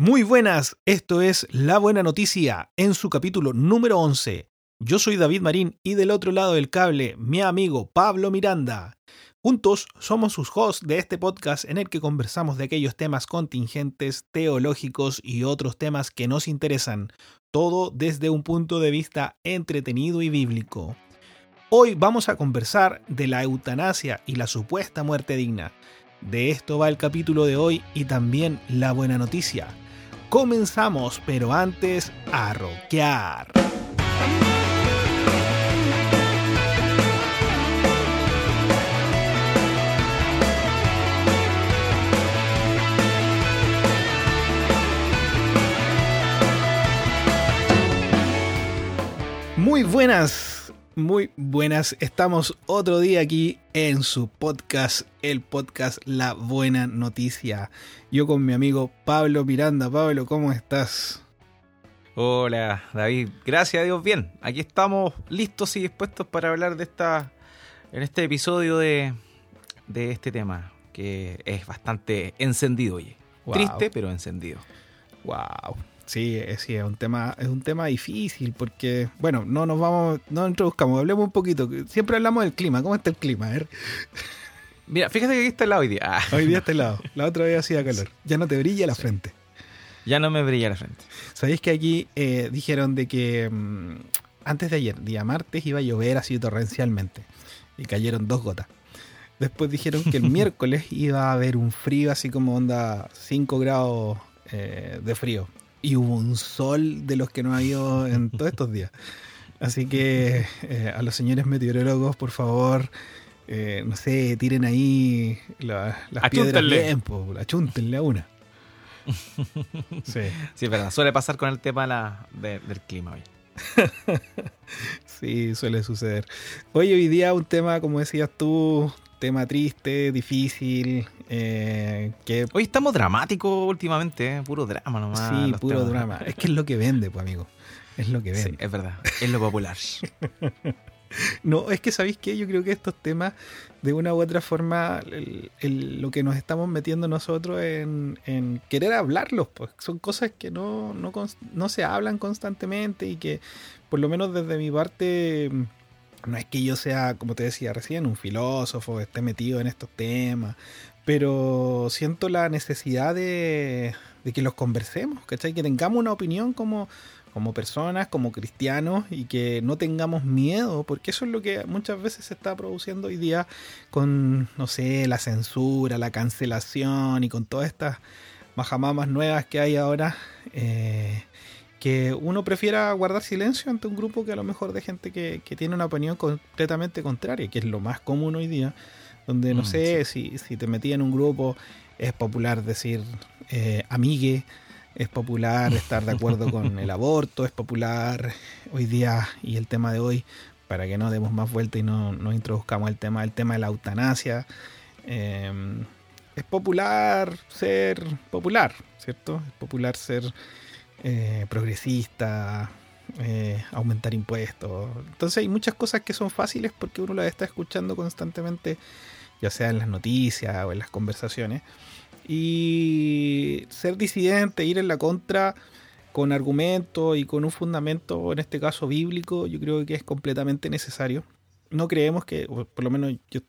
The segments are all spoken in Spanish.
Muy buenas, esto es La Buena Noticia en su capítulo número 11. Yo soy David Marín y del otro lado del cable, mi amigo Pablo Miranda. Juntos somos sus hosts de este podcast en el que conversamos de aquellos temas contingentes, teológicos y otros temas que nos interesan, todo desde un punto de vista entretenido y bíblico. Hoy vamos a conversar de la eutanasia y la supuesta muerte digna. De esto va el capítulo de hoy y también la buena noticia. Comenzamos, pero antes a rockear. Muy buenas, muy buenas. Estamos otro día aquí en su podcast, el podcast La Buena Noticia. Yo con mi amigo Pablo Miranda. Pablo, ¿cómo estás? Hola, David. Gracias a Dios, bien. Aquí estamos listos y dispuestos para hablar de esta, en este episodio de, de este tema, que es bastante encendido, oye. Wow. Triste, pero encendido. Wow. Sí, es, sí, es un tema, es un tema difícil porque, bueno, no nos vamos, no introduzcamos, hablemos un poquito. Siempre hablamos del clima. ¿Cómo está el clima? A ver. Mira, fíjate que aquí está el lado hoy día. Ah, Hoy día está helado. La otra vez hacía calor. Ya no te brilla la frente. ya no me brilla la frente. ¿Sabéis que aquí eh, dijeron de que mm, antes de ayer, día martes, iba a llover así torrencialmente? Y cayeron dos gotas. Después dijeron que el miércoles iba a haber un frío así como onda 5 grados eh, de frío. Y hubo un sol de los que no ha habido en todos estos días. Así que eh, a los señores meteorólogos, por favor, eh, no sé, tiren ahí la- las piedras Achúntenle. bien, po, achúntenle a una. Sí. Sí, es verdad. Suele pasar con el tema la- de- del clima hoy. Sí, suele suceder. Hoy, hoy día un tema, como decías tú, tema triste, difícil, eh, que Hoy estamos dramáticos últimamente, ¿eh? puro drama nomás. sí, puro temas. drama. Es que es lo que vende, pues amigo. Es lo que Sí, vende. es verdad. Es lo popular. No, es que sabéis que yo creo que estos temas, de una u otra forma, el- el- lo que nos estamos metiendo nosotros en, en querer hablarlos, pues son cosas que no, no se hablan constantemente y que, por lo menos desde mi parte, no es que yo sea, como te decía recién, un filósofo, esté metido en estos temas, pero siento la necesidad de, de que los conversemos, ¿cachai? Que tengamos una opinión como, como personas, como cristianos, y que no tengamos miedo, porque eso es lo que muchas veces se está produciendo hoy día con, no sé, la censura, la cancelación y con todas estas majamamas nuevas que hay ahora. eh, que uno prefiera guardar silencio ante un grupo que a lo mejor de gente que, que tiene una opinión completamente contraria, que es lo más común hoy día, donde no Mm, sé si, si te metí en un grupo, es popular decir eh, amigue, es popular estar de acuerdo con el aborto, es popular hoy día y el tema de hoy, para que no demos más vuelta y no, no introduzcamos el tema, el tema de la eutanasia. eh, es popular ser popular, ¿cierto? Es popular ser eh, progresista, eh, aumentar impuestos. Entonces hay muchas cosas que son fáciles porque uno las está escuchando constantemente, ya sea en las noticias o en las conversaciones. Y ser disidente, ir en la contra con argumentos y con un fundamento, en este caso bíblico, yo creo que es completamente necesario. No creemos que, por lo menos yo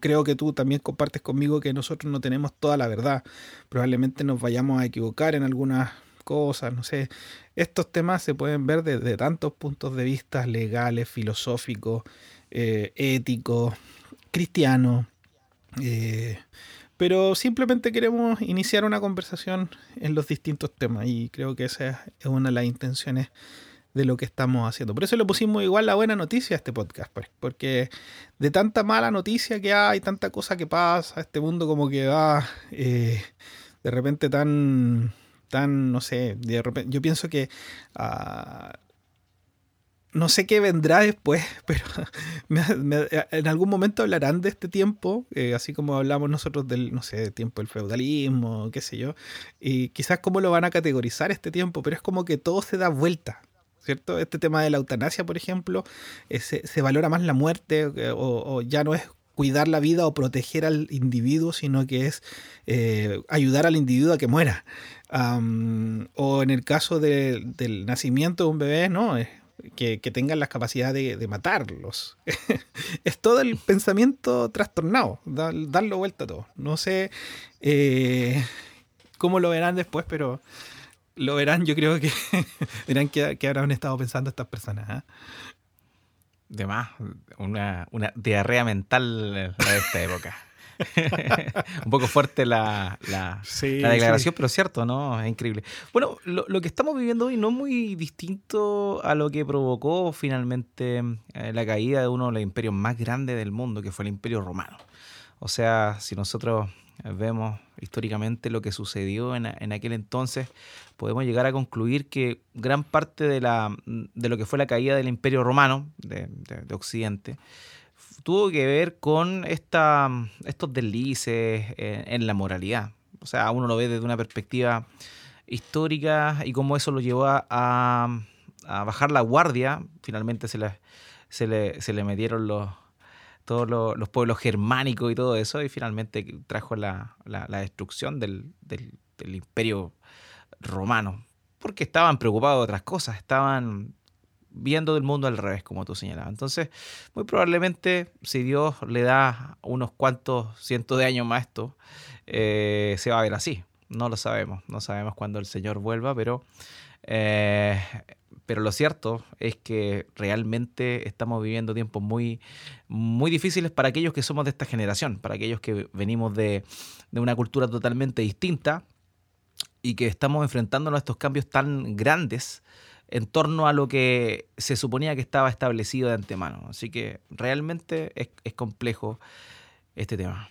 creo que tú también compartes conmigo que nosotros no tenemos toda la verdad. Probablemente nos vayamos a equivocar en algunas cosas, no sé. Estos temas se pueden ver desde tantos puntos de vista legales, filosóficos, eh, éticos, cristianos. eh, pero simplemente queremos iniciar una conversación en los distintos temas y creo que esa es una de las intenciones de lo que estamos haciendo. Por eso le pusimos igual la buena noticia a este podcast, pues, porque de tanta mala noticia que hay, tanta cosa que pasa, este mundo como que va eh, de repente tan, tan, no sé, de repente, yo pienso que ah, no sé qué vendrá después, pero me- me- en algún momento hablarán de este tiempo, eh, así como hablamos nosotros del, no sé, tiempo del feudalismo, qué sé yo, y quizás cómo lo van a categorizar este tiempo, pero es como que todo se da vuelta. ¿Cierto? Este tema de la eutanasia, por ejemplo, eh, se, se valora más la muerte eh, o, o ya no es cuidar la vida o proteger al individuo, sino que es ayudar al individuo a que muera. O en el caso del nacimiento de un bebé, no, que, tengan la capacidad de, matarlos. es todo el pensamiento trastornado, darlo vuelta a todo. No sé eh, cómo lo verán después, pero lo verán, yo creo que verán que, habrán estado pensando estas personas. ¿ah? De más, una, una diarrea mental de esta época. un poco fuerte la, la, declaración, pero cierto, ¿no? Es increíble. Bueno, lo, que estamos viviendo hoy no es muy distinto a lo que provocó finalmente eh, la caída de uno de los imperios más grandes del mundo, que fue el imperio romano. O sea, si nosotros vemos históricamente lo que sucedió en, aquel entonces, podemos llegar a concluir que gran parte de, la, de lo que fue la caída del imperio romano de, de Occidente tuvo que ver con esta, estos deslices en, la moralidad. O sea, uno lo ve desde una perspectiva histórica y cómo eso lo llevó a, bajar la guardia. Finalmente se le, se le, se le metieron los, todos los, pueblos germánicos y todo eso, y finalmente trajo la, destrucción del, del, del, imperio romano, porque estaban preocupados de otras cosas, estaban viendo del mundo al revés, como tú señalabas. Entonces, muy probablemente, si Dios le da unos cuantos cientos de años más esto, eh, se va a ver así. No lo sabemos, no sabemos cuándo el Señor vuelva, pero, eh, pero lo cierto es que realmente estamos viviendo tiempos muy, muy difíciles para aquellos que somos de esta generación, para aquellos que venimos de, de una cultura totalmente distinta y que estamos enfrentándonos a estos cambios tan grandes en torno a lo que se suponía que estaba establecido de antemano. Así que realmente es, complejo este tema.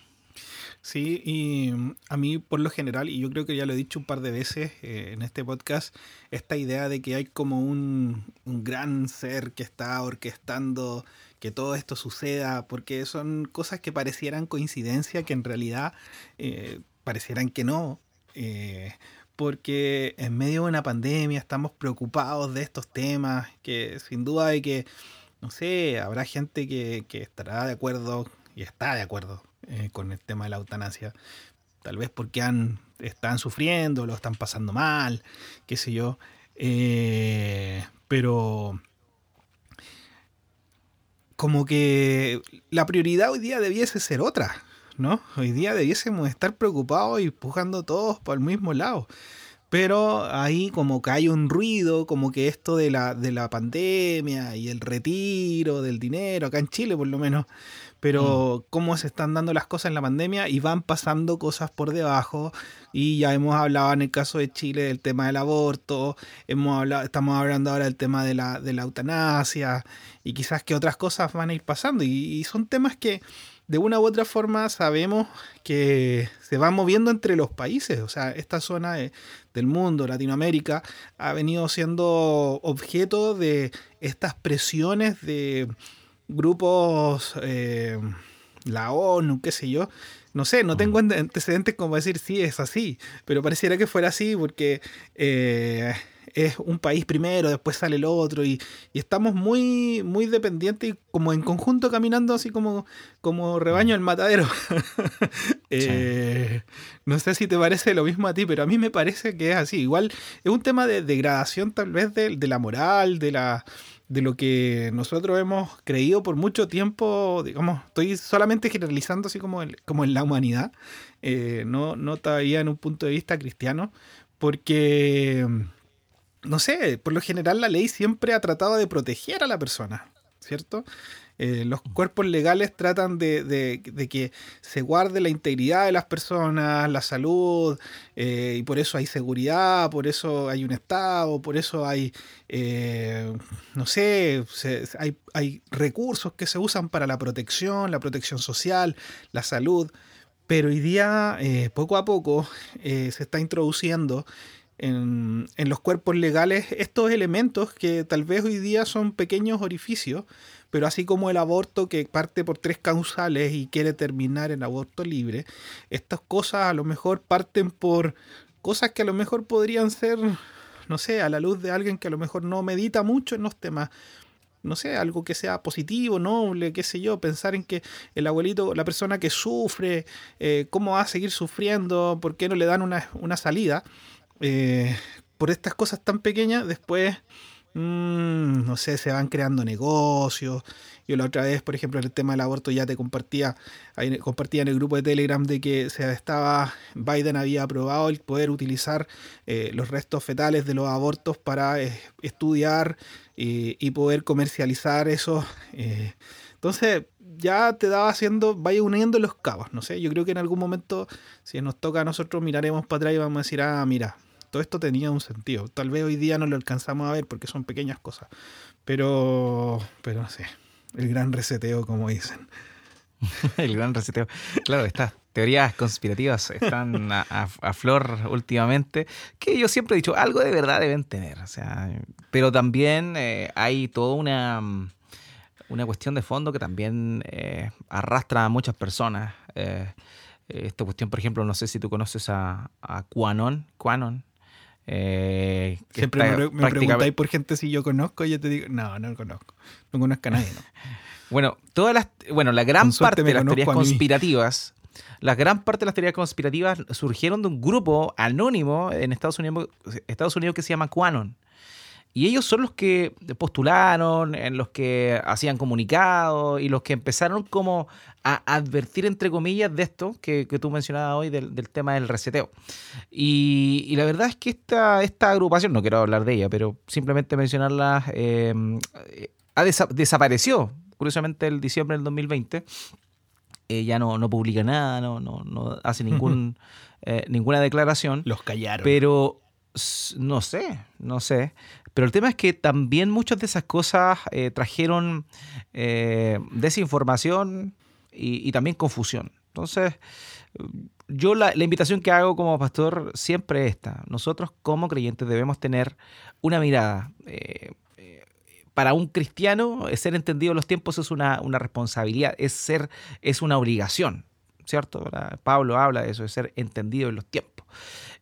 Sí, y mm, a mí por lo general, y yo creo que ya lo he dicho un par de veces eh, en este podcast, esta idea de que hay como un, gran ser que está orquestando que todo esto suceda, porque son cosas que parecieran coincidencia, que en realidad eh, parecieran que no. Eh, porque en medio de una pandemia estamos preocupados de estos temas, que sin duda hay que, no sé, habrá gente que, estará de acuerdo y está de acuerdo eh, con el tema de la eutanasia, tal vez porque están sufriendo, lo están pasando mal, qué sé yo, eh, pero como que la prioridad hoy día debiese ser otra. ¿No? Hoy día debiésemos estar preocupados y empujando todos por el mismo lado. Pero ahí como que hay un ruido, como que esto de la, de la pandemia y el retiro del dinero, acá en Chile por lo menos, pero mm. cómo se están dando las cosas en la pandemia y van pasando cosas por debajo. Y ya hemos hablado en el caso de Chile del tema del aborto, hemos hablado, estamos hablando ahora del tema de la, de la eutanasia y quizás que otras cosas van a ir pasando. y son temas que de una u otra forma sabemos que se va moviendo entre los países. O sea, esta zona del mundo, Latinoamérica, ha venido siendo objeto de estas presiones de grupos, eh, la ONU, qué sé yo. No sé, no tengo antecedentes como decir sí es así, pero pareciera que fuera así porque eh, es un país primero, después sale el otro, y, estamos muy, muy dependientes y como en conjunto caminando así como, como rebaño al matadero. Eh, no sé si te parece lo mismo a ti, pero a mí me parece que es así. Igual es un tema de degradación tal vez de, la moral, de la de lo que nosotros hemos creído por mucho tiempo, digamos, estoy solamente generalizando así como, como en la humanidad, eh, no, no todavía en un punto de vista cristiano, porque no sé, por lo general la ley siempre ha tratado de proteger a la persona, ¿cierto? Eh, los cuerpos legales tratan de, que se guarde la integridad de las personas, la salud, eh, y por eso hay seguridad, por eso hay un Estado, por eso hay, eh, no sé, hay, hay recursos que se usan para la protección, la protección social, la salud, pero hoy día, poco a poco, se está introduciendo en, los cuerpos legales estos elementos que tal vez hoy día son pequeños orificios, pero así como el aborto que parte por tres causales y quiere terminar en aborto libre, estas cosas a lo mejor parten por cosas que a lo mejor podrían ser, no sé, a la luz de alguien que a lo mejor no medita mucho en los temas, no sé, algo que sea positivo, noble, qué sé yo, pensar en que el abuelito, la persona que sufre, eh, cómo va a seguir sufriendo, por qué no le dan una, salida, eh, por estas cosas tan pequeñas, después, mm, no sé, se van creando negocios. Yo la otra vez, por ejemplo, en el tema del aborto ya te compartía, compartía en el grupo de Telegram de que se estaba, Biden había aprobado el poder utilizar eh, los restos fetales de los abortos para estudiar y, poder comercializar eso. Eh, entonces ya te daba haciendo, vaya uniendo los cabos, no sé, yo creo que en algún momento, si nos toca a nosotros, miraremos para atrás y vamos a decir, ah, mira, todo esto tenía un sentido. Tal vez hoy día no lo alcanzamos a ver porque son pequeñas cosas, pero, pero no sé, el gran reseteo, como dicen. el gran reseteo. Claro, estas teorías conspirativas están a, flor últimamente, que yo siempre he dicho, algo de verdad deben tener. O sea, pero también eh, hay toda una, una cuestión de fondo que también eh, arrastra a muchas personas. Eh, esta cuestión, por ejemplo, no sé si tú conoces a, a Quanon. Quanon Siempre me, preguntáis por gente si yo conozco y yo te digo, no, no lo conozco. No conozco a nadie, ¿no? Bueno, todas las, bueno, la gran parte de las teorías conspirativas, la gran parte de las teorías conspirativas surgieron de un grupo anónimo en Estados Unidos, Estados Unidos que se llama QAnon. Y ellos son los que postularon, en los que hacían comunicados y los que empezaron como a advertir, entre comillas, de esto que, tú mencionabas hoy, del, tema del reseteo. Y, la verdad es que esta, esta agrupación, no quiero hablar de ella, pero simplemente mencionarla, eh, ha desapareció curiosamente el diciembre del 2020, eh, ya no, no publica nada, no, no, no hace ningún, eh, ninguna declaración. Los callaron. Pero no sé, no sé. Pero el tema es que también muchas de esas cosas eh, trajeron desinformación y, también confusión. Entonces, yo la, invitación que hago como pastor siempre es esta. Nosotros como creyentes debemos tener una mirada para un cristiano ser entendido en los tiempos es una, responsabilidad, es ser, es una obligación, ¿cierto? Pablo habla de eso, de ser entendido en los tiempos.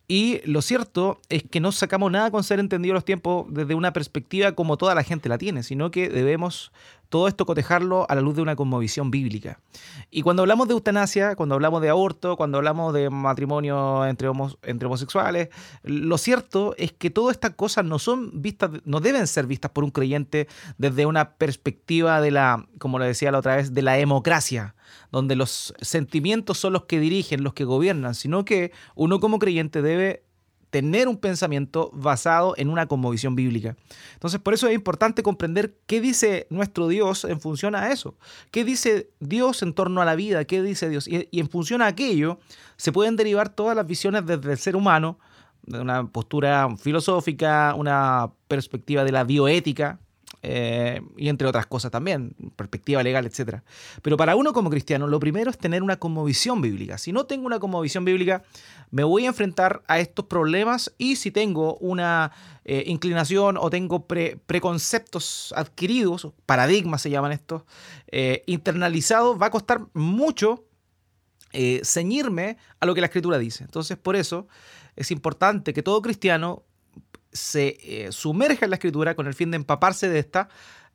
Y lo cierto es que no sacamos nada con ser entendido en los tiempos desde una perspectiva como toda la gente la tiene, sino que debemos todo esto cotejarlo a la luz de una conmovisión bíblica. Y cuando hablamos de eutanasia, cuando hablamos de aborto, cuando hablamos de matrimonio entre, entre homosexuales, lo cierto es que todas estas cosas no son vistas, no deben ser vistas por un creyente desde una perspectiva de la, como le decía la otra vez, de la democracia, donde los sentimientos son los que dirigen, los que gobiernan, sino que uno como creyente debe tener un pensamiento basado en una conmovisión bíblica. Entonces, por eso es importante comprender qué dice nuestro Dios en función a eso. ¿Qué dice Dios en torno a la vida? ¿Qué dice Dios? Y, en función a aquello se pueden derivar todas las visiones desde el ser humano, de una postura filosófica, una perspectiva de la bioética, eh, y entre otras cosas también, perspectiva legal, etc. Pero para uno como cristiano, lo primero es tener una conmovisión bíblica. Si no tengo una conmovisión bíblica, me voy a enfrentar a estos problemas y si tengo una eh, inclinación o tengo preconceptos adquiridos, paradigmas se llaman estos, eh, internalizados, va a costar mucho ceñirme a lo que la escritura dice. Entonces, por eso es importante que todo cristiano se eh, sumerge en la escritura con el fin de empaparse de esta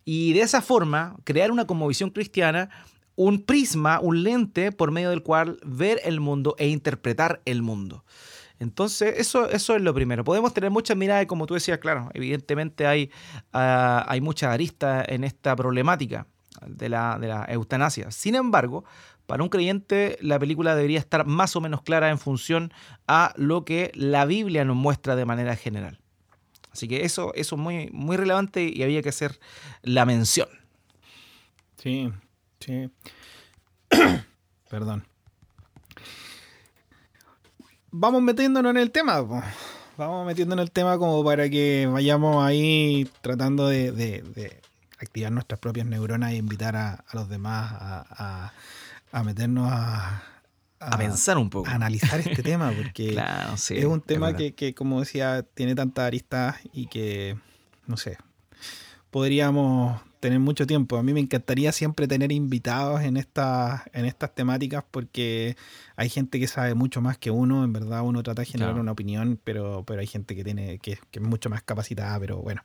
y de esa forma crear una conmovisión cristiana, un prisma, un lente por medio del cual ver el mundo e interpretar el mundo. Entonces, eso, eso es lo primero. Podemos tener muchas miradas, como tú decías, claro, evidentemente hay, uh, hay muchas aristas en esta problemática de la, de la eutanasia. Sin embargo, para un creyente la película debería estar más o menos clara en función a lo que la Biblia nos muestra de manera general. Así que eso, eso es muy, muy relevante y había que hacer la mención. Sí, sí. Perdón. Vamos metiéndonos en el tema. Vamos metiéndonos en el tema como para que vayamos ahí tratando de, activar nuestras propias neuronas e invitar a, los demás a, a meternos a, a, pensar un poco. A analizar este tema, porque es un tema que, como decía, tiene tantas aristas y que, no sé, podríamos tener mucho tiempo. A mí me encantaría siempre tener invitados en, esta, en estas temáticas porque hay gente que sabe mucho más que uno. En verdad, uno trata de generar una opinión, pero, pero hay gente que tiene que, que, es mucho más capacitada. Pero bueno,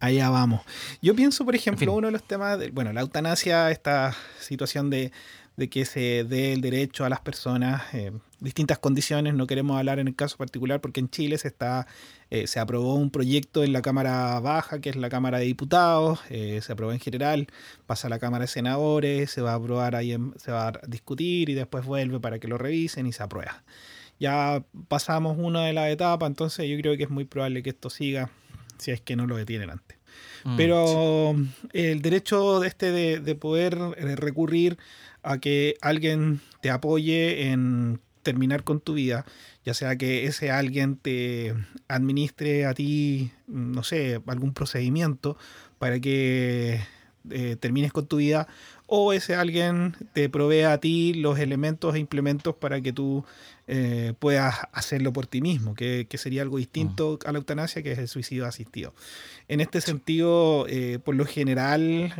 allá vamos. Yo pienso, por ejemplo, uno de los temas, de, bueno, la eutanasia, esta situación de de que se dé el derecho a las personas, eh, distintas condiciones, no queremos hablar en el caso particular porque en Chile se está eh, se aprobó un proyecto en la Cámara Baja, que es la Cámara de Diputados, eh, se aprobó en general, pasa a la Cámara de Senadores, se va a aprobar ahí, se va a discutir y después vuelve para que lo revisen y se aprueba. Ya pasamos una de las etapas, entonces yo creo que es muy probable que esto siga si es que no lo detienen antes. Mm, Pero el derecho de este de, de poder recurrir a que alguien te apoye en terminar con tu vida, ya sea que ese alguien te administre a ti, no sé, algún procedimiento para que eh, termines con tu vida, o ese alguien te provea a ti los elementos e implementos para que tú eh, puedas hacerlo por ti mismo, que, sería algo distinto mm. a la eutanasia, que es el suicidio asistido. En este sentido, eh, por lo general,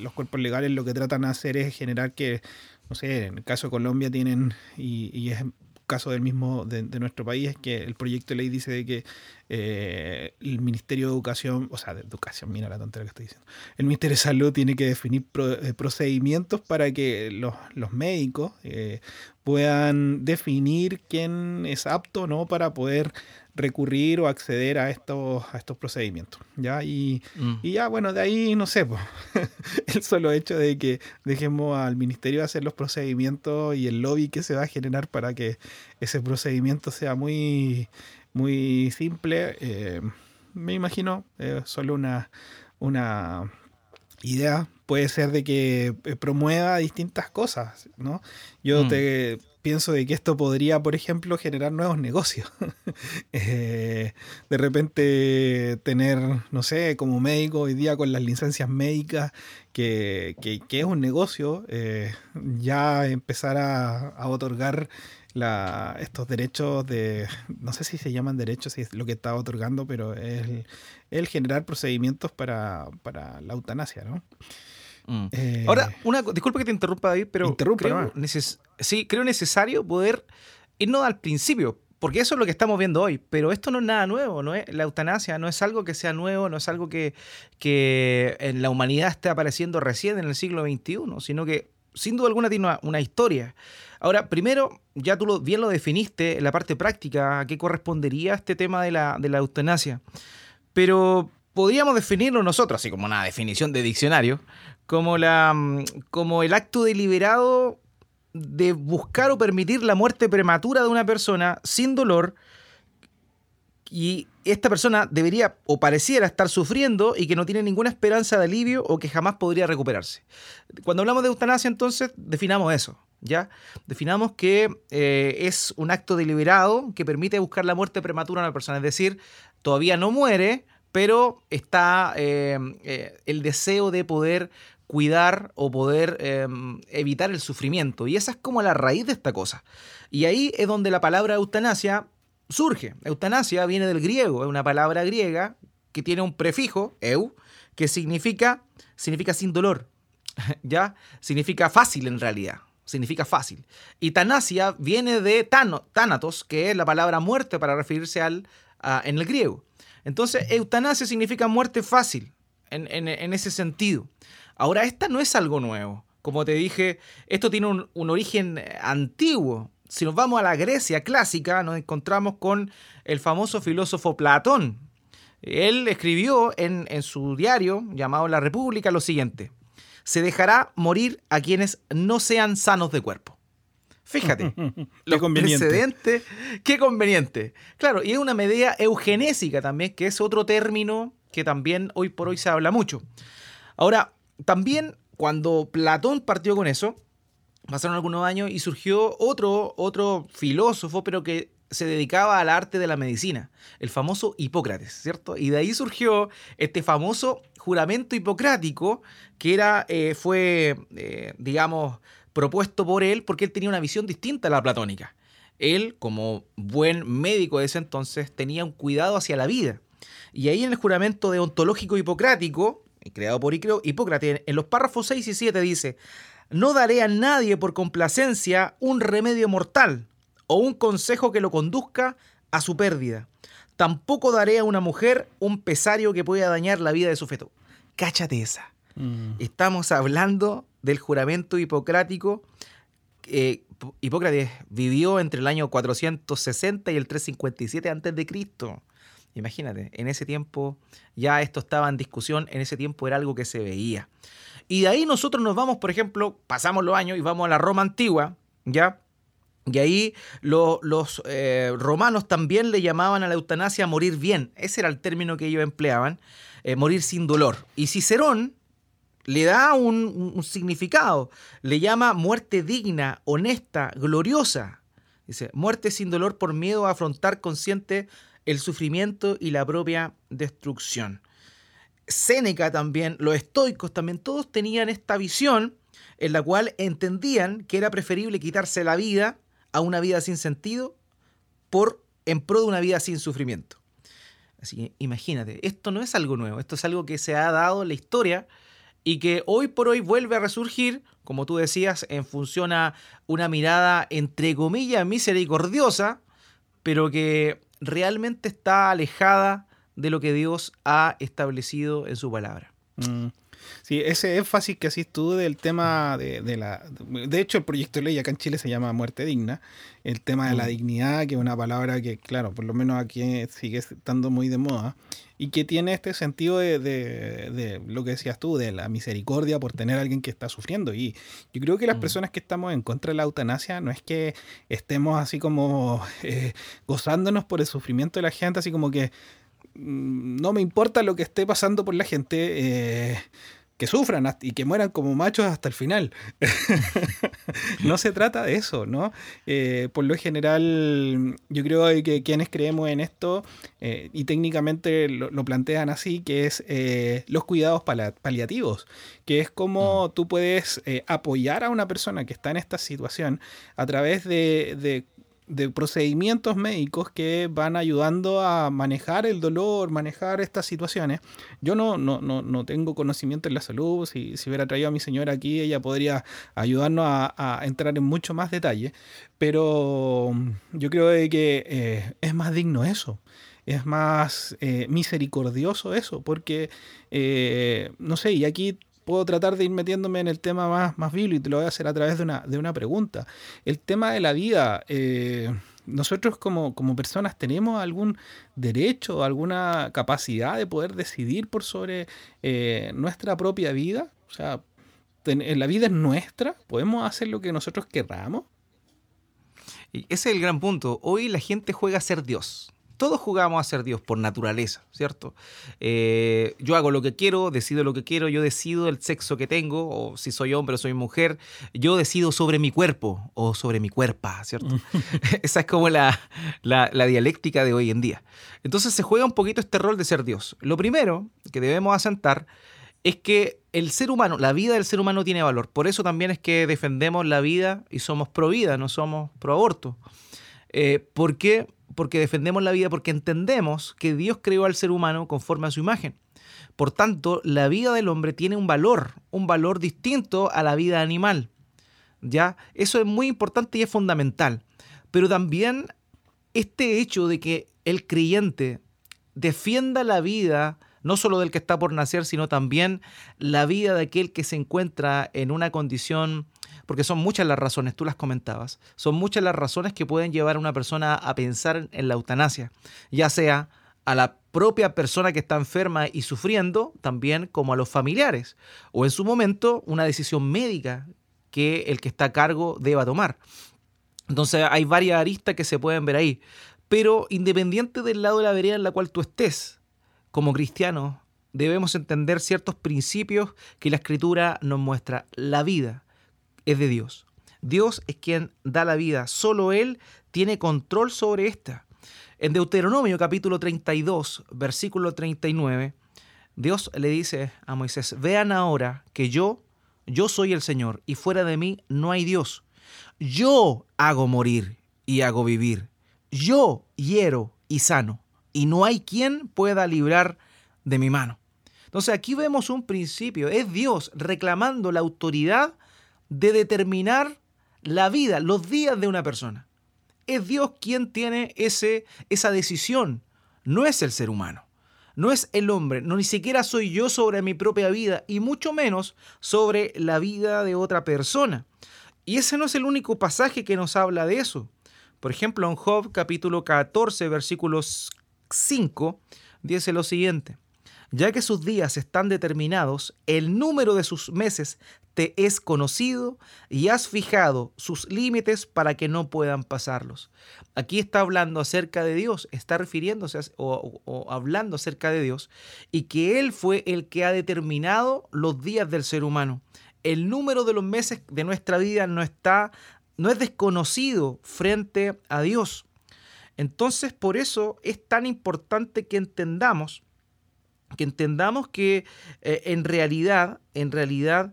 los cuerpos legales lo que tratan de hacer es generar que no sé, en el caso de Colombia tienen, y, y es caso del mismo de, nuestro país es que el proyecto de ley dice de que eh, el Ministerio de Educación, o sea, de Educación, mira la tontería que estoy diciendo, el Ministerio de Salud tiene que definir eh, procedimientos para que los, los médicos eh, puedan definir quién es apto no para poder recurrir o acceder a estos, a estos procedimientos. ¿ya? Y, mm. y ya, bueno, de ahí, no sé, pues, el solo hecho de que dejemos al ministerio hacer los procedimientos y el lobby que se va a generar para que ese procedimiento sea muy, muy simple, eh, me imagino, eh, solo una, una idea puede ser de que eh, promueva distintas cosas, ¿no? Yo mm. te pienso de que esto podría, por ejemplo, generar nuevos negocios. Eh, de repente tener, no sé, como médico hoy día con las licencias médicas, que, que, es un negocio, eh, ya empezar a, a otorgar estos derechos de, no sé si se llaman derechos, si es lo que está otorgando, pero es el, generar procedimientos para, para, la eutanasia, ¿no? Mm. Eh, Ahora, una, disculpa que te interrumpa, David, pero creo, sí, creo necesario poder irnos al principio, porque eso es lo que estamos viendo hoy, pero esto no es nada nuevo, ¿no es? La eutanasia no es algo que sea nuevo, no es algo que, que en la humanidad esté apareciendo recién en el siglo XXI, sino que sin duda alguna tiene una, historia. Ahora, primero, ya tú lo, bien lo definiste en la parte práctica, a qué correspondería este tema de la, de la eutanasia. Pero podríamos definirlo nosotros, así como una definición de diccionario, como, la, mm, como el acto deliberado de buscar o permitir la muerte prematura de una persona sin dolor y esta persona debería o pareciera estar sufriendo y que no tiene ninguna esperanza de alivio o que jamás podría recuperarse. Cuando hablamos de eutanasia, entonces, definamos eso. ¿Ya? Definamos que eh, es un acto deliberado que permite buscar la muerte prematura de una persona, es decir, todavía no muere, pero está eh, eh, el deseo de poder cuidar o poder em, evitar el sufrimiento. Y esa es como la raíz de esta cosa. Y ahí es donde la palabra eutanasia surge. Eutanasia viene del griego, es una palabra griega que tiene un prefijo, eu, que significa, significa sin dolor. ¿Ya? Significa fácil en realidad. Significa fácil. Y tanasia viene de tano, tánatos, que es la palabra muerte para referirse al, en el griego. Entonces, eutanasia significa muerte fácil, en, en ese sentido. Ahora, esta no es algo nuevo. Como te dije, esto tiene un, origen eh, antiguo. Si nos vamos a la Grecia clásica, nos encontramos con el famoso filósofo Platón. Él escribió en, su diario llamado La República lo siguiente. Se dejará morir a quienes no sean sanos de cuerpo. Fíjate, lo conveniente. qué conveniente. Claro, y es una medida eugenésica también, que es otro término que también hoy por hoy se habla mucho. Ahora, también cuando Platón partió con eso, pasaron algunos años y surgió otro, otro filósofo, pero que se dedicaba al arte de la medicina, el famoso Hipócrates, ¿cierto? Y de ahí surgió este famoso juramento hipocrático que era, eh, fue, eh, digamos, propuesto por él porque él tenía una visión distinta a la platónica. Él, como buen médico de ese entonces, tenía un cuidado hacia la vida. Y ahí en el juramento deontológico hipocrático, creado por Hipócrates, en los párrafos 6 y 7 dice, no daré a nadie por complacencia un remedio mortal o un consejo que lo conduzca a su pérdida. Tampoco daré a una mujer un pesario que pueda dañar la vida de su feto. Cáchate esa. Mm. Estamos hablando del juramento hipocrático. Eh, Hipócrates vivió entre el año 460 y el 357 a.C. Imagínate, en ese tiempo ya esto estaba en discusión, en ese tiempo era algo que se veía. Y de ahí nosotros nos vamos, por ejemplo, pasamos los años y vamos a la Roma antigua, ¿ya? Y ahí los eh, romanos también le llamaban a la eutanasia morir bien. Ese era el término que ellos empleaban, eh, morir sin dolor. Y Cicerón le da un, significado, le llama muerte digna, honesta, gloriosa. Dice, muerte sin dolor por miedo a afrontar consciente el sufrimiento y la propia destrucción. Séneca también, los estoicos también, todos tenían esta visión en la cual entendían que era preferible quitarse la vida a una vida sin sentido por en pro de una vida sin sufrimiento. Así que imagínate, esto no es algo nuevo, esto es algo que se ha dado en la historia y que hoy por hoy vuelve a resurgir, como tú decías, en función a una mirada entre comillas misericordiosa, pero que realmente está alejada de lo que Dios ha establecido en su palabra. Mm. Sí, ese énfasis que haces tú del tema de, la... De hecho, el proyecto de ley acá en Chile se llama Muerte Digna. El tema de la mm. dignidad, que es una palabra que, claro, por lo menos aquí sigue estando muy de moda. Y que tiene este sentido de, de, lo que decías tú, de la misericordia por tener a alguien que está sufriendo. Y yo creo que las mm. personas que estamos en contra de la eutanasia no es que estemos así como eh, gozándonos por el sufrimiento de la gente, así como que mm, no me importa lo que esté pasando por la gente. Eh, que sufran y que mueran como machos hasta el final. no se trata de eso, ¿no? Eh, por lo general, yo creo que quienes creemos en esto eh, y técnicamente lo, plantean así, que es eh, los cuidados paliativos, que es como mm. tú puedes apoyar a una persona que está en esta situación a través de de procedimientos médicos que van ayudando a manejar el dolor, manejar estas situaciones. Yo no, no, no, tengo conocimiento en la salud, si, si, hubiera traído a mi señora aquí, ella podría ayudarnos a, entrar en mucho más detalle, pero yo creo que eh, es más digno eso. Es más eh, misericordioso eso, porque, eh, no sé, y aquí puedo tratar de ir metiéndome en el tema más, más bíblico y te lo voy a hacer a través de una, de una pregunta. El tema de la vida, eh, nosotros como, como, personas tenemos algún derecho, alguna capacidad de poder decidir por sobre eh, nuestra propia vida. O sea, la vida es nuestra, podemos hacer lo que nosotros querramos. Y ese es el gran punto. Hoy la gente juega a ser Dios todos jugamos a ser Dios por naturaleza, ¿cierto? Eh, yo hago lo que quiero, decido lo que quiero, yo decido el sexo que tengo, o si soy hombre o soy mujer, yo decido sobre mi cuerpo o sobre mi cuerpa, ¿cierto? Esa es como la, la, dialéctica de hoy en día. Entonces se juega un poquito este rol de ser Dios. Lo primero que debemos asentar es que el ser humano, la vida del ser humano tiene valor. Por eso también es que defendemos la vida y somos pro vida, no somos pro aborto. Eh, ¿Por qué? Porque defendemos la vida, porque entendemos que Dios creó al ser humano conforme a su imagen. Por tanto, la vida del hombre tiene un valor, un valor distinto a la vida animal. ¿Ya? Eso es muy importante y es fundamental. Pero también este hecho de que el creyente defienda la vida no solo del que está por nacer, sino también la vida de aquel que se encuentra en una condición porque son muchas las razones, tú las comentabas, son muchas las razones que pueden llevar a una persona a pensar en la eutanasia, ya sea a la propia persona que está enferma y sufriendo, también como a los familiares, o en su momento una decisión médica que el que está a cargo deba tomar. Entonces hay varias aristas que se pueden ver ahí, pero independiente del lado de la vereda en la cual tú estés, como cristiano, debemos entender ciertos principios que la escritura nos muestra. La vida, es de Dios. Dios es quien da la vida, solo Él tiene control sobre esta. En Deuteronomio capítulo 32, versículo 39, Dios le dice a Moisés, vean ahora que yo, yo soy el Señor, y fuera de mí no hay Dios. Yo hago morir y hago vivir. Yo hiero y sano, y no hay quien pueda librar de mi mano. Entonces aquí vemos un principio, es Dios reclamando la autoridad de determinar la vida, los días de una persona. Es Dios quien tiene ese, esa decisión, no es el ser humano. No es el hombre, no ni siquiera soy yo sobre mi propia vida y mucho menos sobre la vida de otra persona. Y ese no es el único pasaje que nos habla de eso. Por ejemplo, en Job capítulo 14, versículos 5, dice lo siguiente. Ya que sus días están determinados, el número de sus meses te es conocido y has fijado sus límites para que no puedan pasarlos. Aquí está hablando acerca de Dios, está refiriéndose o, o, hablando acerca de Dios y que Él fue el que ha determinado los días del ser humano. El número de los meses de nuestra vida no está, no es desconocido frente a Dios. Entonces, por eso es tan importante que entendamos que entendamos que eh, en realidad, en realidad,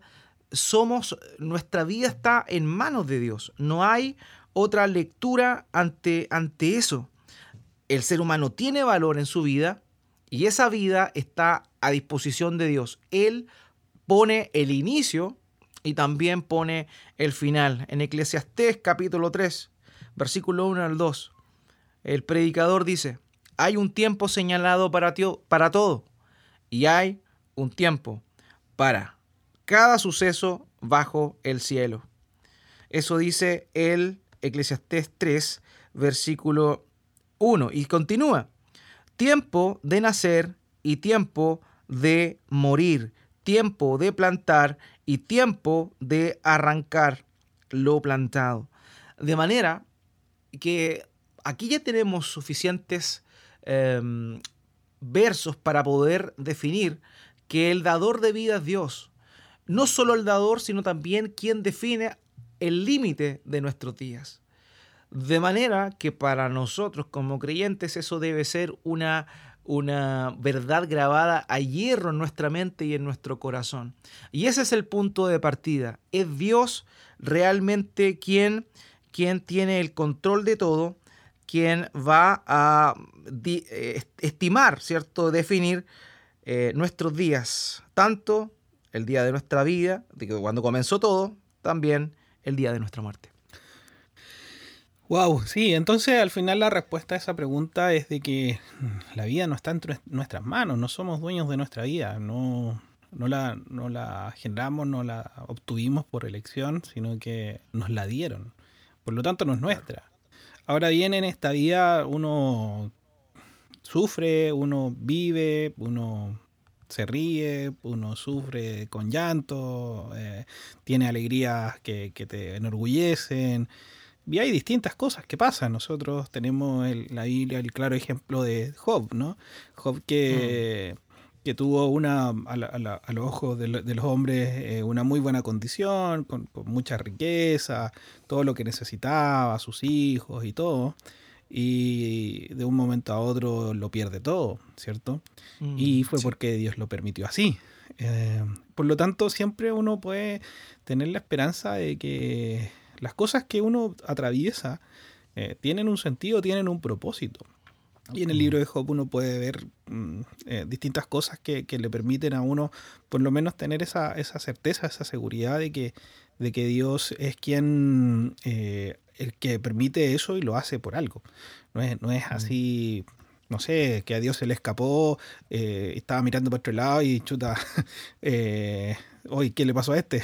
somos, nuestra vida está en manos de Dios. No hay otra lectura ante, ante eso. El ser humano tiene valor en su vida y esa vida está a disposición de Dios. Él pone el inicio y también pone el final. En Eclesiastés capítulo 3, versículo 1 al 2, el predicador dice, hay un tiempo señalado para, para todo y hay un tiempo para cada suceso bajo el cielo. Eso dice el Eclesiastés 3, versículo 1. Y continúa. Tiempo de nacer y tiempo de morir. Tiempo de plantar y tiempo de arrancar lo plantado. De manera que aquí ya tenemos suficientes em, versos para poder definir que el dador de vida es Dios. No solo el dador, sino también quien define el límite de nuestros días. De manera que para nosotros como creyentes eso debe ser una, una verdad grabada a hierro en nuestra mente y en nuestro corazón. Y ese es el punto de partida. Es Dios realmente quien, quien tiene el control de todo quien va a eh, estimar, ¿cierto? Definir eh, nuestros días, tanto el día de nuestra vida, de cuando comenzó todo, también el día de nuestra muerte. Wow, sí, entonces al final la respuesta a esa pregunta es de que la vida no está en nuestras manos, no somos dueños de nuestra vida, no, no, la, no la generamos, no la obtuvimos por elección, sino que nos la dieron. Por lo tanto, no es nuestra. Ahora bien, en esta vida uno sufre, uno vive, uno se ríe, uno sufre con llanto, eh, tiene alegrías que, te enorgullecen. Y hay distintas cosas que pasan. Nosotros tenemos en la Biblia el claro ejemplo de Job, ¿no? Job que, que tuvo una, a, los ojos de, los hombres, eh, una muy buena condición, con, mucha riqueza, todo lo que necesitaba, sus hijos y todo. Y de un momento a otro lo pierde todo, ¿cierto? Mm, y fue porque Dios lo permitió así. Eh, por lo tanto, siempre uno puede tener la esperanza de que las cosas que uno atraviesa eh, tienen un sentido, tienen un propósito. Y en el libro de Job uno puede ver mm, eh, distintas cosas que, le permiten a uno por lo menos tener esa, esa certeza, esa seguridad de que, de que Dios es quien eh, el que permite eso y lo hace por algo. No es, no es así, no sé, que a Dios se le escapó, eh, estaba mirando por otro lado y chuta, hoy, ¿qué le pasó a este?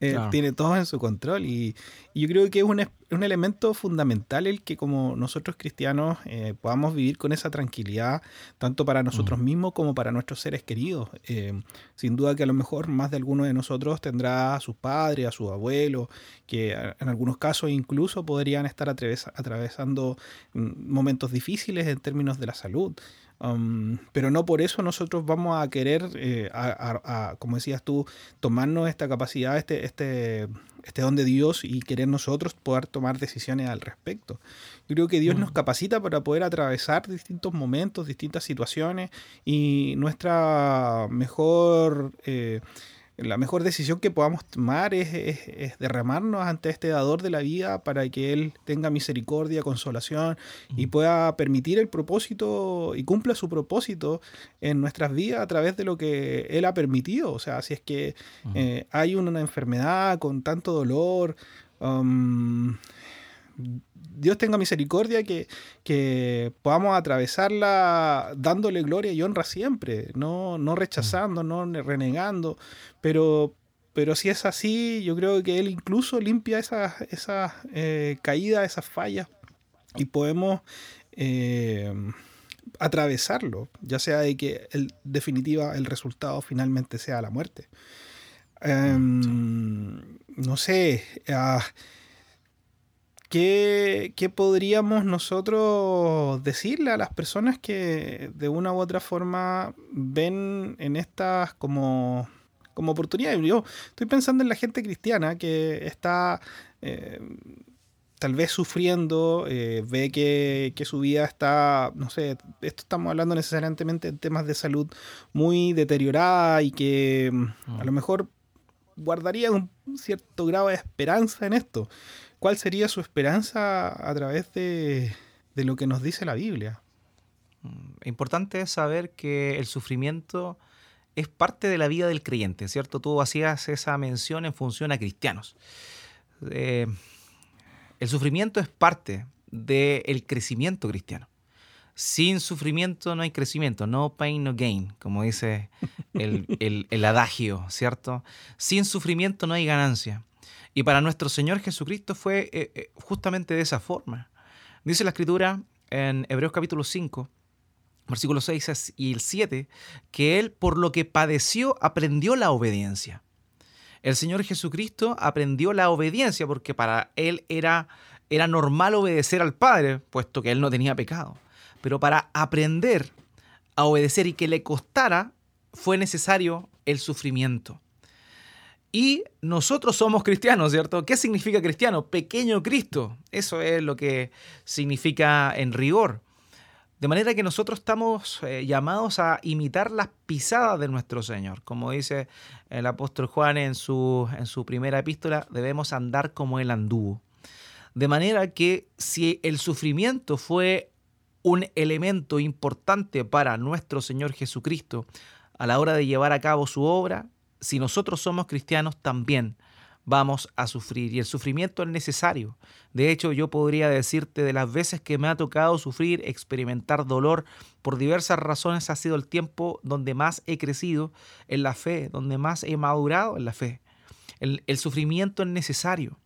Tiene todo en su control y, yo creo que es un, un, elemento fundamental el que como nosotros cristianos eh, podamos vivir con esa tranquilidad, tanto para nosotros mm. mismos como para nuestros seres queridos. Eh, sin duda que a lo mejor más de alguno de nosotros tendrá a sus padres, a sus abuelos, que en algunos casos incluso podrían estar atravesando mm, momentos difíciles en términos de la salud. Um, pero no por eso nosotros vamos a querer, eh, como decías tú, tomarnos esta capacidad, este, este, este don de Dios y querer nosotros poder tomar decisiones al respecto. Yo creo que Dios nos mm. capacita para poder atravesar distintos momentos, distintas situaciones y nuestra mejor... Eh, la mejor decisión que podamos tomar es, derramarnos ante este dador de la vida para que Él tenga misericordia, consolación y pueda permitir el propósito y cumpla su propósito en nuestras vidas a través de lo que Él ha permitido. O sea, si es que eh, hay una enfermedad con tanto dolor, um, Dios tenga misericordia que, que, podamos atravesarla dándole gloria y honra siempre, no, no rechazando, no renegando, pero, pero si es así, yo creo que Él incluso limpia esas esa, eh, caídas, esas fallas, y podemos eh, atravesarlo, ya sea de que en definitiva el resultado finalmente sea la muerte. Em, no sé, uh, ¿qué, podríamos nosotros decirle a las personas que de una u otra forma ven en estas como, como oportunidades? Yo estoy pensando en la gente cristiana que está eh, tal vez sufriendo, eh, ve que, su vida está, no sé, esto estamos hablando necesariamente de temas de salud muy deteriorada y que mm, a lo mejor guardaría un cierto grado de esperanza en esto. ¿Cuál sería su esperanza a través de, lo que nos dice la Biblia? Mm, importante es saber que el sufrimiento es parte de la vida del creyente, ¿cierto? Tú hacías esa mención en función a cristianos. Eh, el sufrimiento es parte del crecimiento cristiano. Sin sufrimiento no hay crecimiento, no pain, no gain, como dice el, el adagio, ¿cierto? Sin sufrimiento no hay ganancia. Y para nuestro Señor Jesucristo fue eh, eh, justamente de esa forma. Dice la Escritura en Hebreos capítulo 5, versículos 6 y el 7, que Él por lo que padeció aprendió la obediencia. El Señor Jesucristo aprendió la obediencia porque para Él era, era normal obedecer al Padre, puesto que Él no tenía pecado. Pero para aprender a obedecer y que le costara, fue necesario el sufrimiento. Y nosotros somos cristianos, ¿cierto? ¿Qué significa cristiano? Pequeño Cristo. Eso es lo que significa en rigor. De manera que nosotros estamos eh, llamados a imitar las pisadas de nuestro Señor. Como dice el apóstol Juan en su, en su primera epístola, debemos andar como Él anduvo. De manera que si el sufrimiento fue un elemento importante para nuestro Señor Jesucristo a la hora de llevar a cabo su obra, si nosotros somos cristianos también vamos a sufrir y el sufrimiento es necesario. De hecho, yo podría decirte de las veces que me ha tocado sufrir, experimentar dolor, por diversas razones ha sido el tiempo donde más he crecido en la fe, donde más he madurado en la fe. El, sufrimiento es necesario.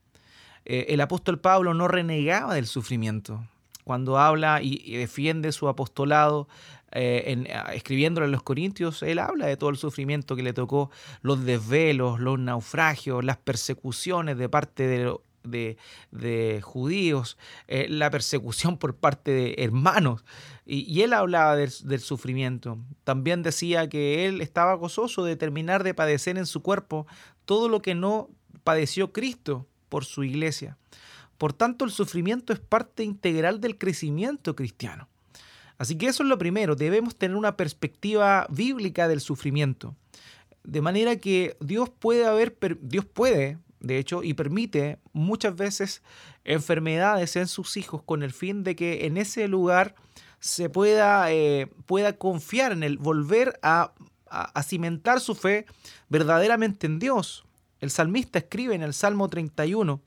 Eh, el apóstol Pablo no renegaba del sufrimiento. Cuando habla y defiende su apostolado, eh, en, escribiéndole a los Corintios, él habla de todo el sufrimiento que le tocó, los desvelos, los naufragios, las persecuciones de parte de, judíos, eh, la persecución por parte de hermanos. Y, él hablaba del, sufrimiento. También decía que él estaba gozoso de terminar de padecer en su cuerpo todo lo que no padeció Cristo por su iglesia. Por tanto, el sufrimiento es parte integral del crecimiento cristiano. Así que eso es lo primero, debemos tener una perspectiva bíblica del sufrimiento. De manera que Dios puede haber, Dios puede, de hecho, y permite muchas veces enfermedades en sus hijos con el fin de que en ese lugar se pueda, eh, pueda confiar en él, volver a, a cimentar su fe verdaderamente en Dios. El salmista escribe en el Salmo 31,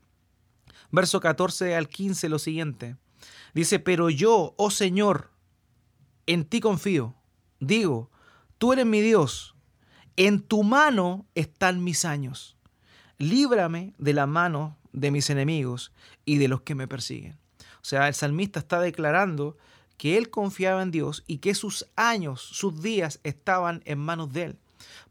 verso 14 al 15 lo siguiente. Dice, pero yo, oh Señor, en ti confío. Digo, tú eres mi Dios, en tu mano están mis años. Líbrame de la mano de mis enemigos y de los que me persiguen. O sea, el salmista está declarando que él confiaba en Dios y que sus años, sus días estaban en manos de él.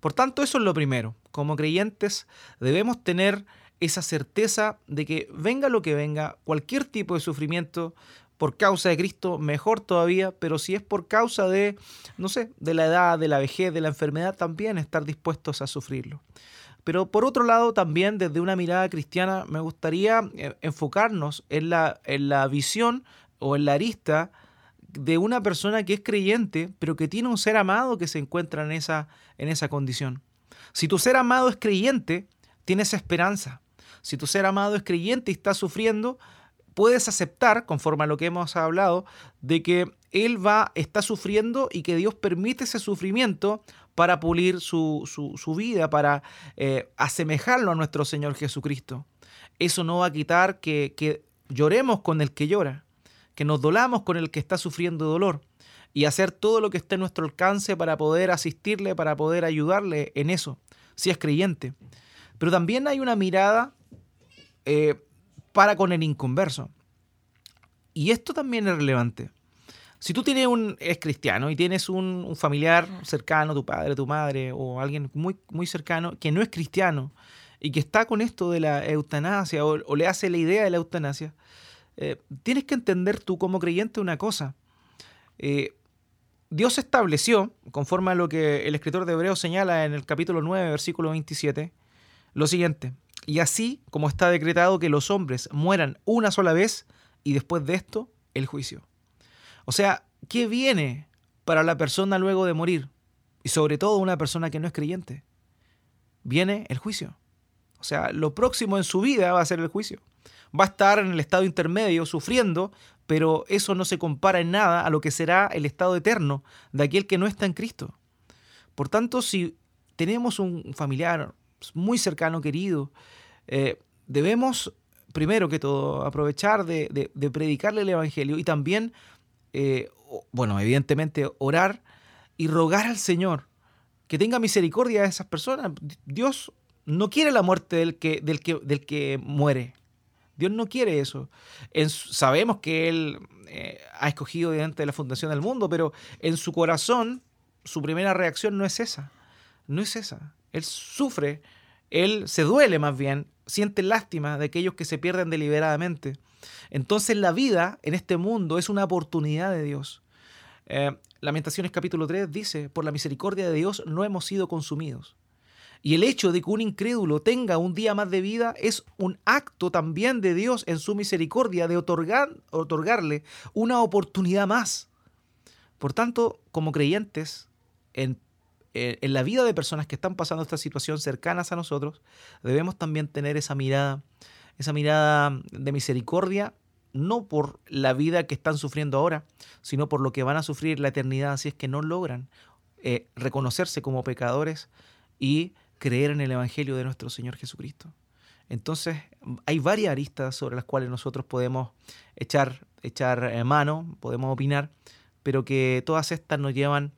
Por tanto, eso es lo primero. Como creyentes debemos tener esa certeza de que venga lo que venga, cualquier tipo de sufrimiento, por causa de Cristo, mejor todavía, pero si es por causa de, no sé, de la edad, de la vejez, de la enfermedad, también estar dispuestos a sufrirlo. Pero por otro lado, también desde una mirada cristiana, me gustaría eh, enfocarnos en la, en la visión o en la arista de una persona que es creyente, pero que tiene un ser amado que se encuentra en esa, en esa condición. Si tu ser amado es creyente, tienes esperanza. Si tu ser amado es creyente y está sufriendo, puedes aceptar, conforme a lo que hemos hablado, de que él va, está sufriendo y que Dios permite ese sufrimiento para pulir su, vida, para eh, asemejarlo a nuestro Señor Jesucristo. Eso no va a quitar que, que lloremos con el que llora, que nos dolamos con el que está sufriendo dolor y hacer todo lo que esté en nuestro alcance para poder asistirle, para poder ayudarle en eso, si es creyente. Pero también hay una mirada eh, para con el inconverso. Y esto también es relevante. Si tú tienes un, es cristiano y tienes un, familiar cercano, tu padre, tu madre o alguien muy, muy cercano que no es cristiano y que está con esto de la eutanasia o, le hace la idea de la eutanasia, eh, tienes que entender tú como creyente una cosa. Eh, Dios estableció, conforme a lo que el escritor de Hebreos señala en el capítulo 9, versículo 27, lo siguiente, y así como está decretado que los hombres mueran una sola vez y después de esto el juicio. O sea, ¿qué viene para la persona luego de morir? Y sobre todo una persona que no es creyente. Viene el juicio. O sea, lo próximo en su vida va a ser el juicio. Va a estar en el estado intermedio sufriendo, pero eso no se compara en nada a lo que será el estado eterno de aquel que no está en Cristo. Por tanto, si tenemos un familiar muy cercano, querido, eh, debemos, primero que todo, aprovechar de, predicarle el Evangelio y también, eh, bueno, evidentemente, orar y rogar al Señor que tenga misericordia de esas personas. Dios no quiere la muerte del que, del que, del que muere. Dios no quiere eso. sabemos que Él eh, ha escogido delante de la fundación del mundo, pero en su corazón su primera reacción no es esa. No es esa. Él sufre él se duele más bien, siente lástima de aquellos que se pierden deliberadamente. Entonces la vida en este mundo es una oportunidad de Dios. Eh, Lamentaciones capítulo 3 dice, por la misericordia de Dios no hemos sido consumidos. Y el hecho de que un incrédulo tenga un día más de vida es un acto también de Dios en su misericordia de otorgar, otorgarle una oportunidad más. Por tanto, como creyentes, en eh, en la vida de personas que están pasando esta situación cercanas a nosotros, debemos también tener esa mirada, esa mirada de misericordia, no por la vida que están sufriendo ahora, sino por lo que van a sufrir la eternidad si es que no logran eh, reconocerse como pecadores y creer en el Evangelio de nuestro Señor Jesucristo. Entonces, hay varias aristas sobre las cuales nosotros podemos echar, echar eh, mano, podemos opinar, pero que todas estas nos llevan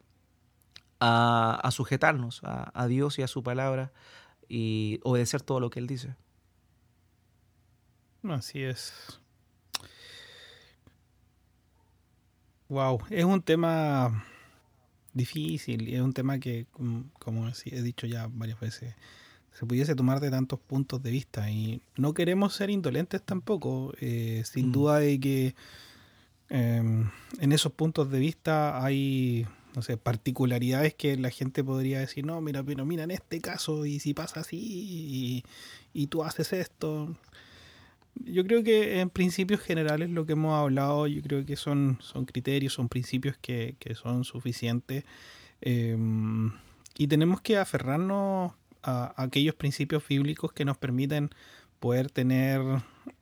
a, sujetarnos a, Dios y a su palabra y obedecer todo lo que Él dice. Así es. Wow, es un tema difícil, y es un tema que, como he dicho ya varias veces, se pudiese tomar de tantos puntos de vista y no queremos ser indolentes tampoco, eh, sin mm. duda de que em, en esos puntos de vista hay no sé, particularidades que la gente podría decir, no, mira, pero mira en este caso, y si pasa así, y, tú haces esto. Yo creo que en principios generales lo que hemos hablado, yo creo que son, son criterios, son principios que, son suficientes. Em, y tenemos que aferrarnos a, aquellos principios bíblicos que nos permiten poder tener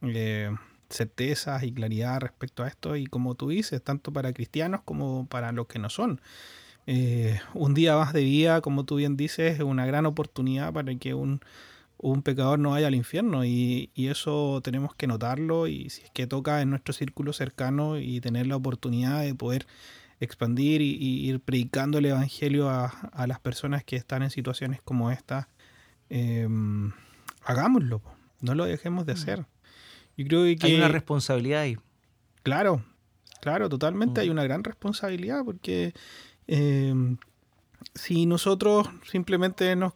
eh, certezas y claridad respecto a esto y como tú dices, tanto para cristianos como para los que no son. Eh, un día más de vida, como tú bien dices, es una gran oportunidad para que un, pecador no vaya al infierno y, eso tenemos que notarlo y si es que toca en nuestro círculo cercano y tener la oportunidad de poder expandir y, ir predicando el Evangelio a, las personas que están en situaciones como esta, em, hagámoslo, no lo dejemos de mm. hacer. Yo creo que hay una responsabilidad ahí. Claro, claro, totalmente. Hay mm. una gran responsabilidad porque eh, si nosotros simplemente nos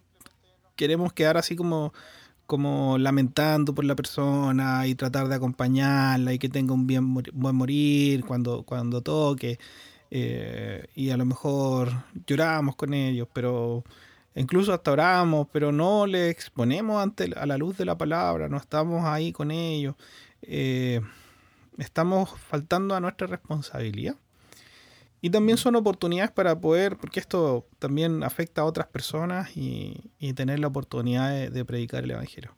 queremos quedar así como, como lamentando por la persona y tratar de acompañarla y que tenga un bien buen morir cuando, cuando toque, eh, y a lo mejor lloramos con ellos, pero incluso hasta oramos, pero no le exponemos ante a la luz de la palabra, no estamos ahí con ellos. Eh, estamos faltando a nuestra responsabilidad. Y también son oportunidades para poder, porque esto también afecta a otras personas y, tener la oportunidad de, predicar el Evangelio.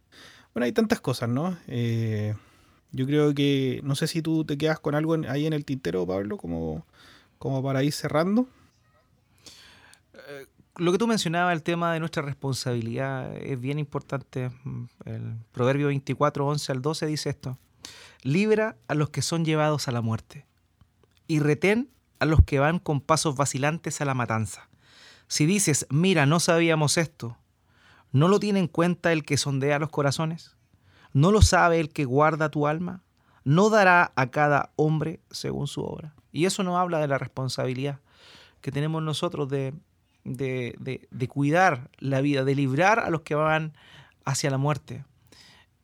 Bueno, hay tantas cosas, ¿no? Eh, yo creo que, no sé si tú te quedas con algo ahí en el tintero, Pablo, como, como para ir cerrando. Lo que tú mencionabas, el tema de nuestra responsabilidad, es bien importante. El Proverbio 24, 11 al 12 dice esto. Libra a los que son llevados a la muerte y retén a los que van con pasos vacilantes a la matanza. Si dices, mira, no sabíamos esto, ¿no lo tiene en cuenta el que sondea los corazones? ¿No lo sabe el que guarda tu alma? ¿No dará a cada hombre según su obra? Y eso nos habla de la responsabilidad que tenemos nosotros de, de, cuidar la vida, de librar a los que van hacia la muerte.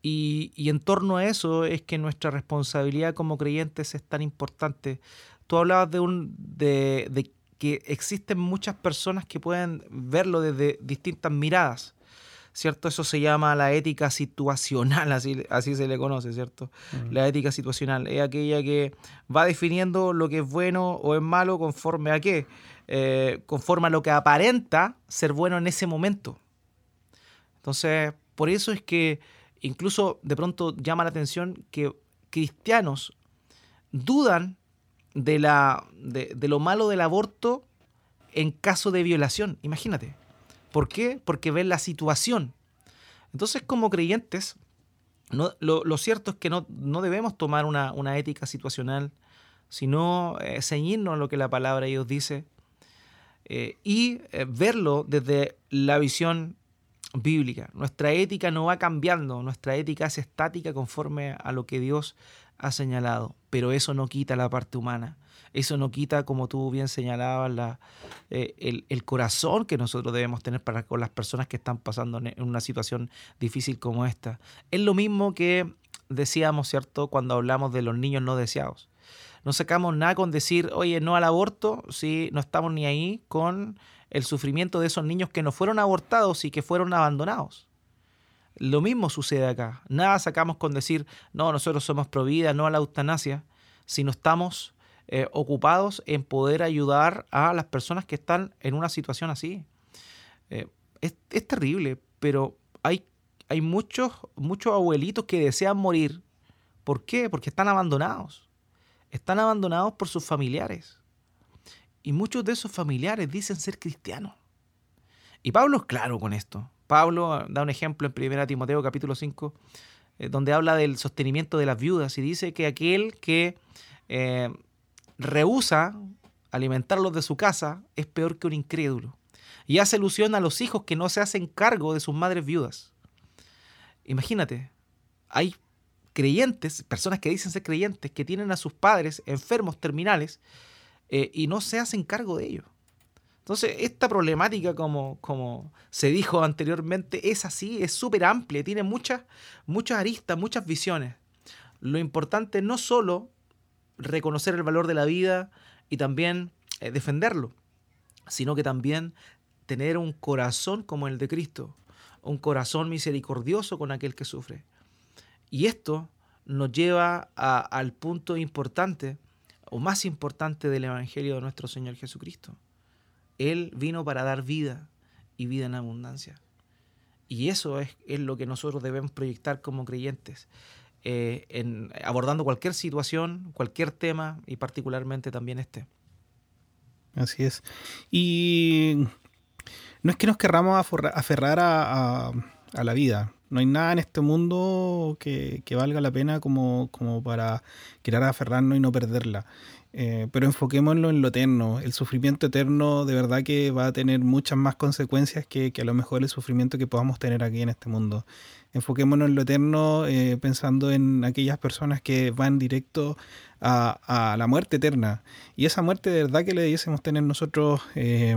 Y, y, en torno a eso es que nuestra responsabilidad como creyentes es tan importante. Tú hablabas de, un, de, de que existen muchas personas que pueden verlo desde distintas miradas. ¿cierto? Eso se llama la ética situacional, así, así se le conoce, ¿cierto? La ética situacional es aquella que va definiendo lo que es bueno o es malo conforme a qué, eh, conforme a lo que aparenta ser bueno en ese momento. Entonces, por eso es que incluso de pronto llama la atención que cristianos dudan de, la, de, lo malo del aborto en caso de violación. Imagínate. ¿Por qué? Porque ven la situación. Entonces, como creyentes, lo, cierto es que no, debemos tomar una, ética situacional, sino eh, ceñirnos a lo que la palabra de Dios dice eh, y eh, verlo desde la visión bíblica. Nuestra ética no va cambiando, nuestra ética es estática conforme a lo que Dios ha señalado, pero eso no quita la parte humana. Eso no quita, como tú bien señalabas, la, eh, el, corazón que nosotros debemos tener para con las personas que están pasando en una situación difícil como esta. Es lo mismo que decíamos, ¿cierto?, cuando hablamos de los niños no deseados. No sacamos nada con decir, oye, no al aborto, si no estamos ni ahí con el sufrimiento de esos niños que no fueron abortados y que fueron abandonados. Lo mismo sucede acá. Nada sacamos con decir, no, nosotros somos pro vida, no a la eutanasia, si no estamos eh, ocupados en poder ayudar a las personas que están en una situación así. Eh, es, terrible, pero hay, hay muchos, muchos abuelitos que desean morir. ¿Por qué? Porque están abandonados. Están abandonados por sus familiares. Y muchos de esos familiares dicen ser cristianos. Y Pablo es claro con esto. Pablo da un ejemplo en 1 Timoteo capítulo 5, eh, donde habla del sostenimiento de las viudas y dice que aquel que rehúsa alimentarlos de su casa es peor que un incrédulo. Y hace alusión a los hijos que no se hacen cargo de sus madres viudas. Imagínate, hay creyentes, personas que dicen ser creyentes, que tienen a sus padres enfermos terminales eh, y no se hacen cargo de ellos. Entonces, esta problemática, como, como se dijo anteriormente, es así, es súper amplia, tiene muchas, muchas aristas, muchas visiones. Lo importante no solo reconocer el valor de la vida y también eh, defenderlo, sino que también tener un corazón como el de Cristo, un corazón misericordioso con aquel que sufre. Y esto nos lleva al punto importante o más importante del Evangelio de nuestro Señor Jesucristo. Él vino para dar vida y vida en abundancia. Y eso es, lo que nosotros debemos proyectar como creyentes. Eh, en, abordando cualquier situación, cualquier tema y particularmente también este. Así es. Y no es que nos querramos aferrar a, la vida. No hay nada en este mundo que, valga la pena como, como, para querer aferrarnos y no perderla. Eh, pero enfoquémoslo en lo eterno. El sufrimiento eterno de verdad que va a tener muchas más consecuencias que, que a lo mejor el sufrimiento que podamos tener aquí en este mundo enfoquémonos en lo eterno eh, pensando en aquellas personas que van directo a, la muerte eterna. Y esa muerte de verdad que le debiésemos tener nosotros eh,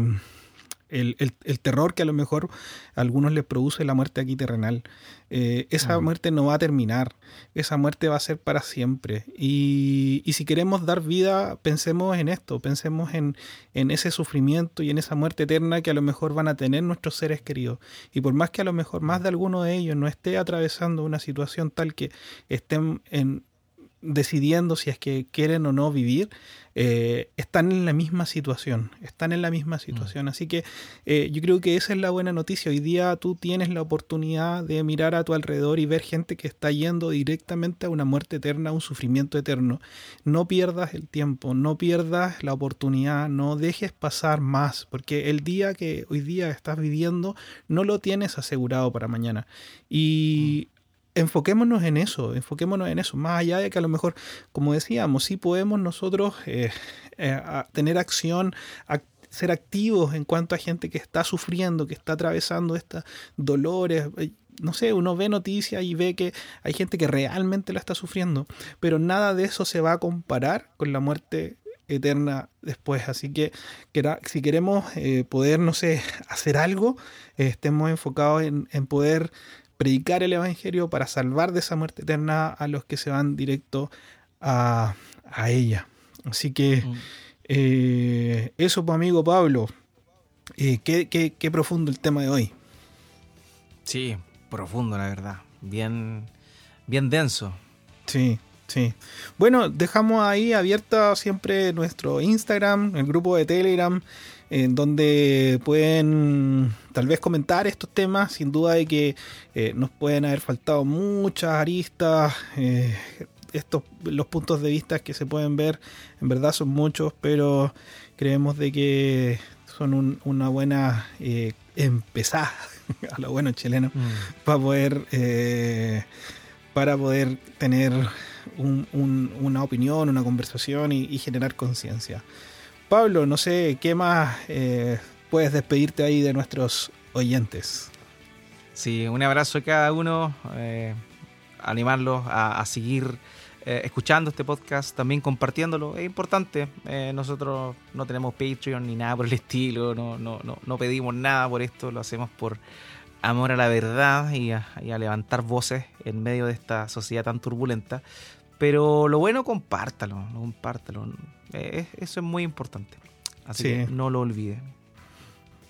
el, terror que a lo mejor a algunos les produce la muerte aquí terrenal. Eh, esa muerte no va a terminar, esa muerte va a ser para siempre. Y, si queremos dar vida, pensemos en esto, pensemos en, en, ese sufrimiento y en esa muerte eterna que a lo mejor van a tener nuestros seres queridos. Y por más que a lo mejor más de alguno de ellos no esté atravesando una situación tal que estén en decidiendo si es que quieren o no vivir, eh, están en la misma situación, están en la misma situación. Así que eh, yo creo que esa es la buena noticia. Hoy día tú tienes la oportunidad de mirar a tu alrededor y ver gente que está yendo directamente a una muerte eterna, a un sufrimiento eterno. No pierdas el tiempo, no pierdas la oportunidad, no dejes pasar más, porque el día que hoy día estás viviendo no lo tienes asegurado para mañana. Y enfoquémonos en eso, enfoquémonos en eso, más allá de que a lo mejor, como decíamos, sí podemos nosotros eh, eh, tener acción, ser activos en cuanto a gente que está sufriendo, que está atravesando estos dolores. Eh, no sé, uno ve noticias y ve que hay gente que realmente la está sufriendo, pero nada de eso se va a comparar con la muerte eterna después. Así que, si queremos poder, no sé, hacer algo, estemos enfocados en, en poder predicar el Evangelio para salvar de esa muerte eterna a los que se van directo a, ella. Así que mm. eh, eso, pues amigo Pablo, eh, qué, profundo el tema de hoy. Sí, profundo, la verdad. Bien, bien denso. Sí, sí. Bueno, dejamos ahí abierta siempre nuestro Instagram, el grupo de Telegram en donde pueden tal vez comentar estos temas, sin duda de que eh, nos pueden haber faltado muchas aristas, eh, estos, los puntos de vista que se pueden ver, en verdad son muchos, pero creemos de que son una buena eh, empezada a lo bueno chileno mm. para poder para poder tener una opinión, una conversación y generar conciencia. Pablo, no sé, ¿qué más eh, puedes despedirte ahí de nuestros oyentes? Sí, un abrazo a cada uno, eh, animarlos a, seguir eh, escuchando este podcast, también compartiéndolo. Es importante, nosotros no tenemos Patreon ni nada por el estilo, no, no, no, no, pedimos nada por esto, lo hacemos por amor a la verdad y a, y a levantar voces en medio de esta sociedad tan turbulenta. Pero lo bueno, compártalo, compártalo. Eh, eso es muy importante. Así que no lo olviden.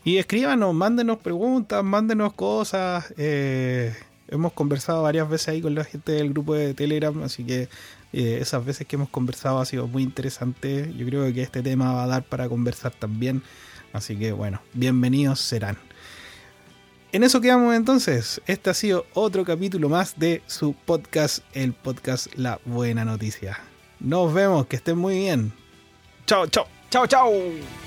Y escríbanos, mándenos preguntas, mándenos cosas. Eh, hemos conversado varias veces ahí con la gente del grupo de Telegram, así que eh, esas veces que hemos conversado ha sido muy interesante. Yo creo que este tema va a dar para conversar también. Así que bueno, bienvenidos serán. En eso quedamos entonces. Este ha sido otro capítulo más de su podcast, el podcast La Buena Noticia. Nos vemos, que estén muy bien. Chao, chao. Chao, chao.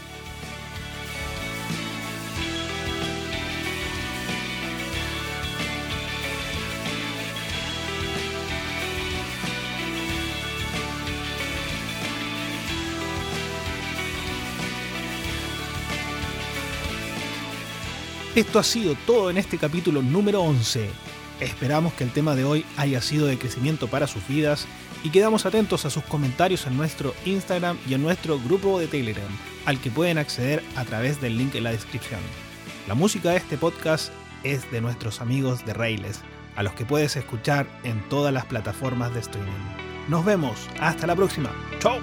Esto ha sido todo en este capítulo número 11. Esperamos que el tema de hoy haya sido de crecimiento para sus vidas y quedamos atentos a sus comentarios en nuestro Instagram y en nuestro grupo de Telegram, al que pueden acceder a través del link en la descripción. La música de este podcast es de nuestros amigos de Railes, a los que puedes escuchar en todas las plataformas de streaming. Nos vemos, hasta la próxima. ¡Chao!